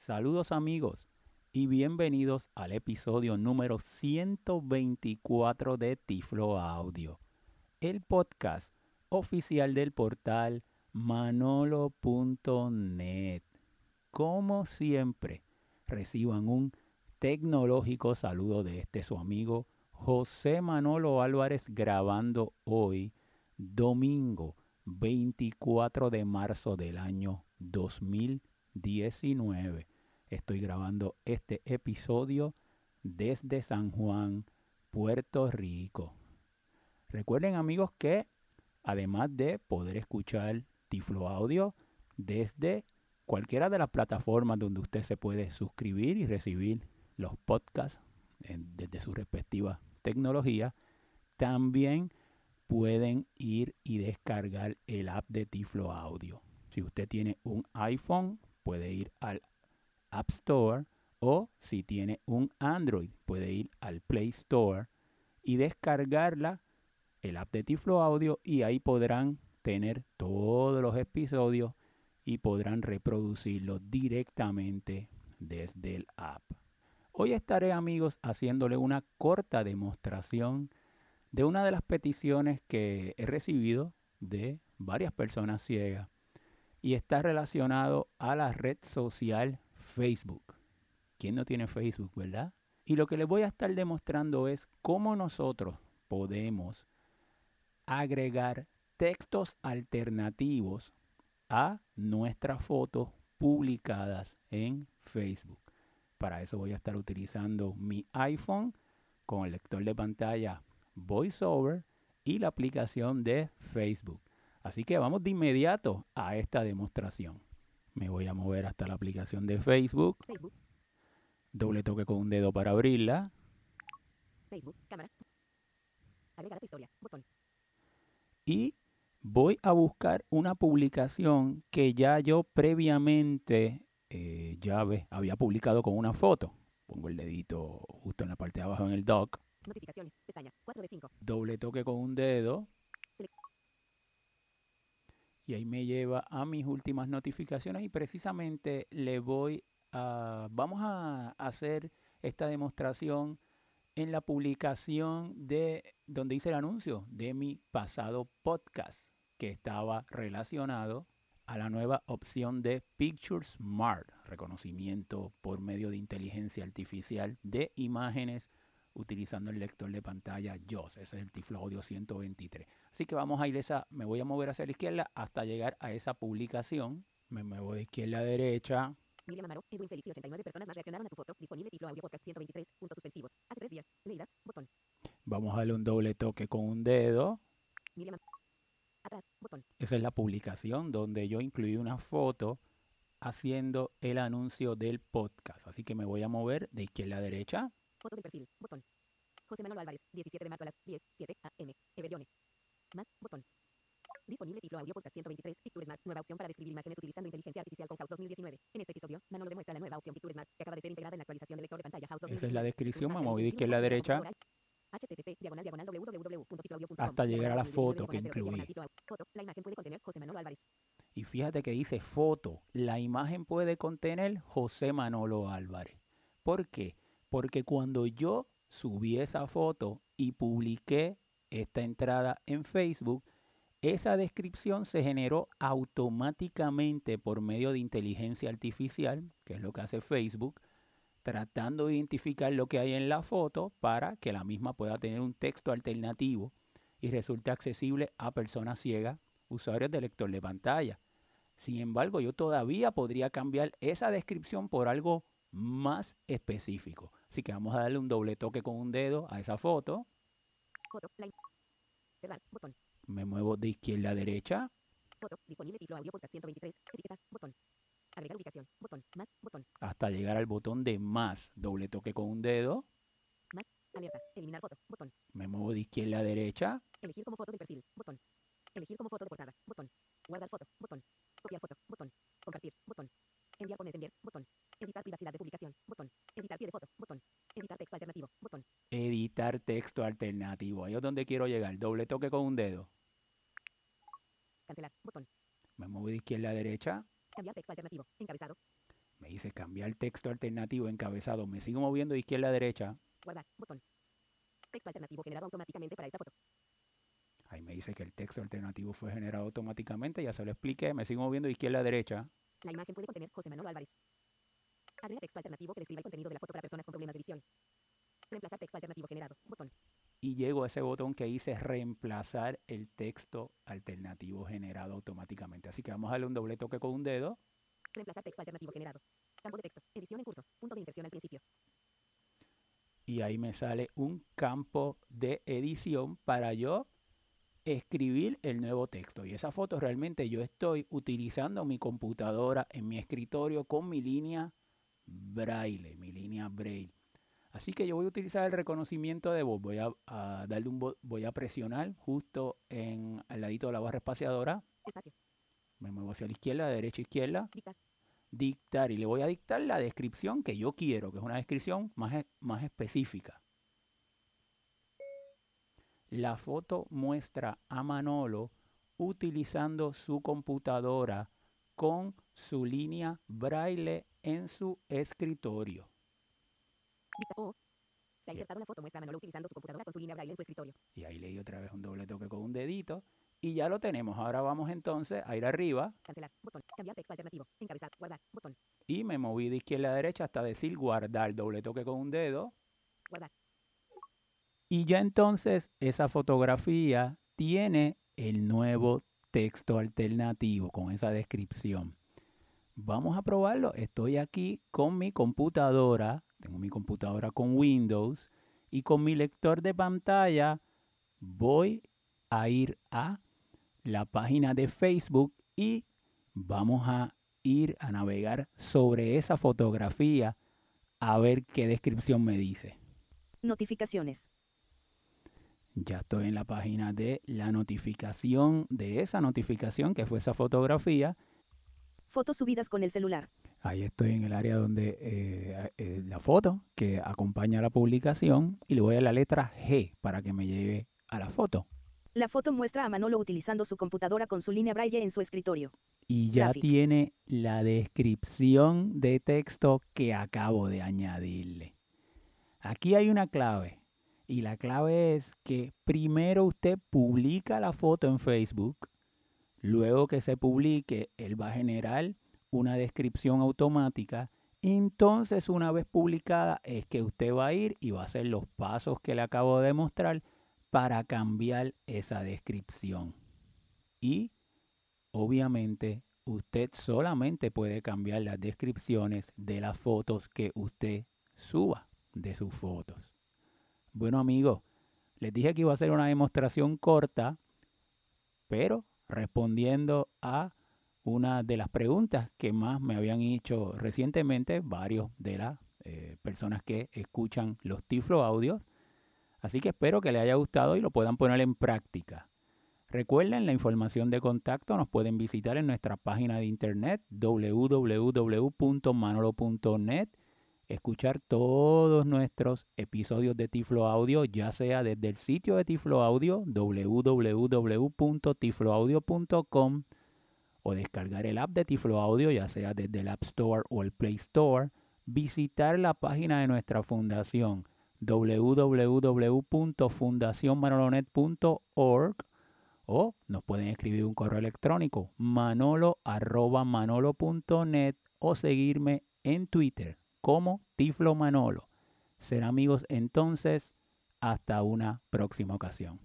Saludos amigos y bienvenidos al episodio número 124 de Tiflo Audio, el podcast oficial del portal manolo.net. Como siempre, reciban un tecnológico saludo de este su amigo José Manolo Álvarez grabando hoy, domingo 24 de marzo del año 2019. Estoy grabando este episodio desde San Juan, Puerto Rico. Recuerden amigos que además de poder escuchar Tiflo Audio desde cualquiera de las plataformas donde usted se puede suscribir y recibir los podcasts desde su respectiva tecnología, también pueden ir y descargar el app de Tiflo Audio. Si usted tiene un iPhone, puede ir al App Store o si tiene un Android, puede ir al Play Store y descargarla, el app de Tiflo Audio, y ahí podrán tener todos los episodios y podrán reproducirlos directamente desde el app. Hoy estaré amigos haciéndole una corta demostración de una de las peticiones que he recibido de varias personas ciegas y está relacionado a la red social Facebook. ¿Quién no tiene Facebook, verdad? Y lo que les voy a estar demostrando es cómo nosotros podemos agregar textos alternativos a nuestras fotos publicadas en Facebook. Para eso voy a estar utilizando mi iPhone con el lector de pantalla VoiceOver y la aplicación de Facebook. Así que vamos de inmediato a esta demostración. Me voy a mover hasta la aplicación de Facebook. Doble toque con un dedo para abrirla. Facebook, cámara. Agregar historia, botón. Y voy a buscar una publicación que ya yo previamente eh, ya ve, había publicado con una foto. Pongo el dedito justo en la parte de abajo en el dock. Notificaciones, pestaña, 4 de 5. Doble toque con un dedo. Y ahí me lleva a mis últimas notificaciones y precisamente le voy a... Vamos a hacer esta demostración en la publicación de donde hice el anuncio de mi pasado podcast que estaba relacionado a la nueva opción de Picture Smart, reconocimiento por medio de inteligencia artificial de imágenes utilizando el lector de pantalla JOS. Ese es el Tiflo Audio 123. Así que vamos a ir esa, me voy a mover hacia la izquierda hasta llegar a esa publicación. Me muevo de izquierda a derecha. Miriam Amaro, Edwin y 89 personas más reaccionaron a tu foto. Disponible Tiflo Audio Podcast 123. Puntos suspensivos. Hace tres días. Leídas. Botón. Vamos a darle un doble toque con un dedo. Miriam Atrás. Botón. Esa es la publicación donde yo incluí una foto haciendo el anuncio del podcast. Así que me voy a mover de izquierda a derecha. Foto de perfil. Botón. José Manuel Álvarez. 17 de marzo a las 10, 7 a.m. Everdione. Más. Botón. Disponible Tiflo Audio Podcast 123. Picture Smart. Nueva opción para describir imágenes utilizando inteligencia artificial con House 2019. En este episodio, Manolo demuestra la nueva opción Picture Smart que acaba de ser integrada en la actualización del lector de pantalla House 2019. Esa es la descripción. Moví de izquierda a derecha. HTTP, diagonal, diagonal, hasta llegar a la foto que incluí. La imagen puede contener José Manolo Álvarez. Y fíjate que dice foto. La imagen puede contener José Manolo Álvarez. ¿Por qué? Porque cuando yo subí esa foto y publiqué esta entrada en Facebook, esa descripción se generó automáticamente por medio de inteligencia artificial, que es lo que hace Facebook, tratando de identificar lo que hay en la foto para que la misma pueda tener un texto alternativo y resulte accesible a personas ciegas, usuarios de lector de pantalla. Sin embargo, yo todavía podría cambiar esa descripción por algo más específico. Así que vamos a darle un doble toque con un dedo a esa foto. Foto, Cerrar, botón. Me muevo de izquierda a derecha. Foto, disponible título audio podcast 123, etiqueta, botón. Agregar ubicación, botón, más, botón. Hasta llegar al botón de más. Doble toque con un dedo. Más, alerta, eliminar foto, botón. Me muevo de izquierda a derecha. Elegir como foto de perfil, botón. Elegir como foto de portada, botón. Guardar foto, botón. Copiar foto, botón. Compartir, botón. Enviar pones enviar, botón. Editar privacidad de publicación, botón. Editar pie de foto, botón. Editar texto alternativo, botón. Editar texto alternativo. Ahí es donde quiero llegar. Doble toque con un dedo. Cancelar, botón. Me muevo de izquierda a derecha. Cambiar texto alternativo. Encabezado. Me dice cambiar texto alternativo encabezado. Me sigo moviendo de izquierda a derecha. Guardar. Botón. Texto alternativo generado automáticamente para esta foto. Ahí me dice que el texto alternativo fue generado automáticamente. Ya se lo expliqué. Me sigo moviendo de izquierda a derecha. La imagen puede contener José Manolo Álvarez. Agrega texto alternativo que describa el contenido de la foto para personas con problemas de visión. Reemplazar texto alternativo generado. Botón. Y llego a ese botón que dice reemplazar el texto alternativo generado automáticamente. Así que vamos a darle un doble toque con un dedo. Reemplazar texto alternativo generado. Campo de texto. Edición en curso. Punto de inserción al principio. Y ahí me sale un campo de edición para yo escribir el nuevo texto. Y esa foto realmente yo estoy utilizando mi computadora en mi escritorio con mi línea braille, mi línea braille. Así que yo voy a utilizar el reconocimiento de voz. Voy a, a darle un voy a presionar justo en al ladito de la barra espaciadora. Espacio. Me muevo hacia la izquierda, derecha, izquierda. Dictar. Dictar y le voy a dictar la descripción que yo quiero, que es una descripción más, e- más específica. La foto muestra a Manolo utilizando su computadora con su línea braille en su escritorio. Dicta O. Se ha insertado la foto muestra a Manolo utilizando su computadora con su línea braille en su escritorio. Y ahí le di otra vez un doble toque con un dedito. Y ya lo tenemos. Ahora vamos entonces a ir arriba Cancelar. Botón. Cambiar texto alternativo. Encabezar. Guardar. Botón. y me moví de izquierda a derecha hasta decir guardar. Doble toque con un dedo. Guardar. Y ya entonces esa fotografía tiene el nuevo texto alternativo con esa descripción. Vamos a probarlo. Estoy aquí con mi computadora. Tengo mi computadora con Windows. Y con mi lector de pantalla voy a ir a la página de Facebook y vamos a ir a navegar sobre esa fotografía a ver qué descripción me dice. Notificaciones. Ya estoy en la página de la notificación de esa notificación que fue esa fotografía. Fotos subidas con el celular. Ahí estoy en el área donde eh, eh, la foto que acompaña la publicación y le voy a la letra G para que me lleve a la foto. La foto muestra a Manolo utilizando su computadora con su línea braille en su escritorio. Y ya Graphic. tiene la descripción de texto que acabo de añadirle. Aquí hay una clave. Y la clave es que primero usted publica la foto en Facebook. Luego que se publique, él va a generar una descripción automática. Entonces, una vez publicada, es que usted va a ir y va a hacer los pasos que le acabo de mostrar para cambiar esa descripción. Y obviamente usted solamente puede cambiar las descripciones de las fotos que usted suba de sus fotos. Bueno amigos, les dije que iba a hacer una demostración corta, pero respondiendo a una de las preguntas que más me habían hecho recientemente varios de las eh, personas que escuchan los Tiflo audios. Así que espero que les haya gustado y lo puedan poner en práctica. Recuerden la información de contacto, nos pueden visitar en nuestra página de internet www.manolo.net, escuchar todos nuestros episodios de Tiflo Audio, ya sea desde el sitio de Tiflo Audio www.tifloaudio.com o descargar el app de Tiflo Audio, ya sea desde el App Store o el Play Store, visitar la página de nuestra fundación www.fundacionmanolonet.org o nos pueden escribir un correo electrónico manolo@manolo.net o seguirme en Twitter como Tiflo Manolo. Ser amigos entonces hasta una próxima ocasión.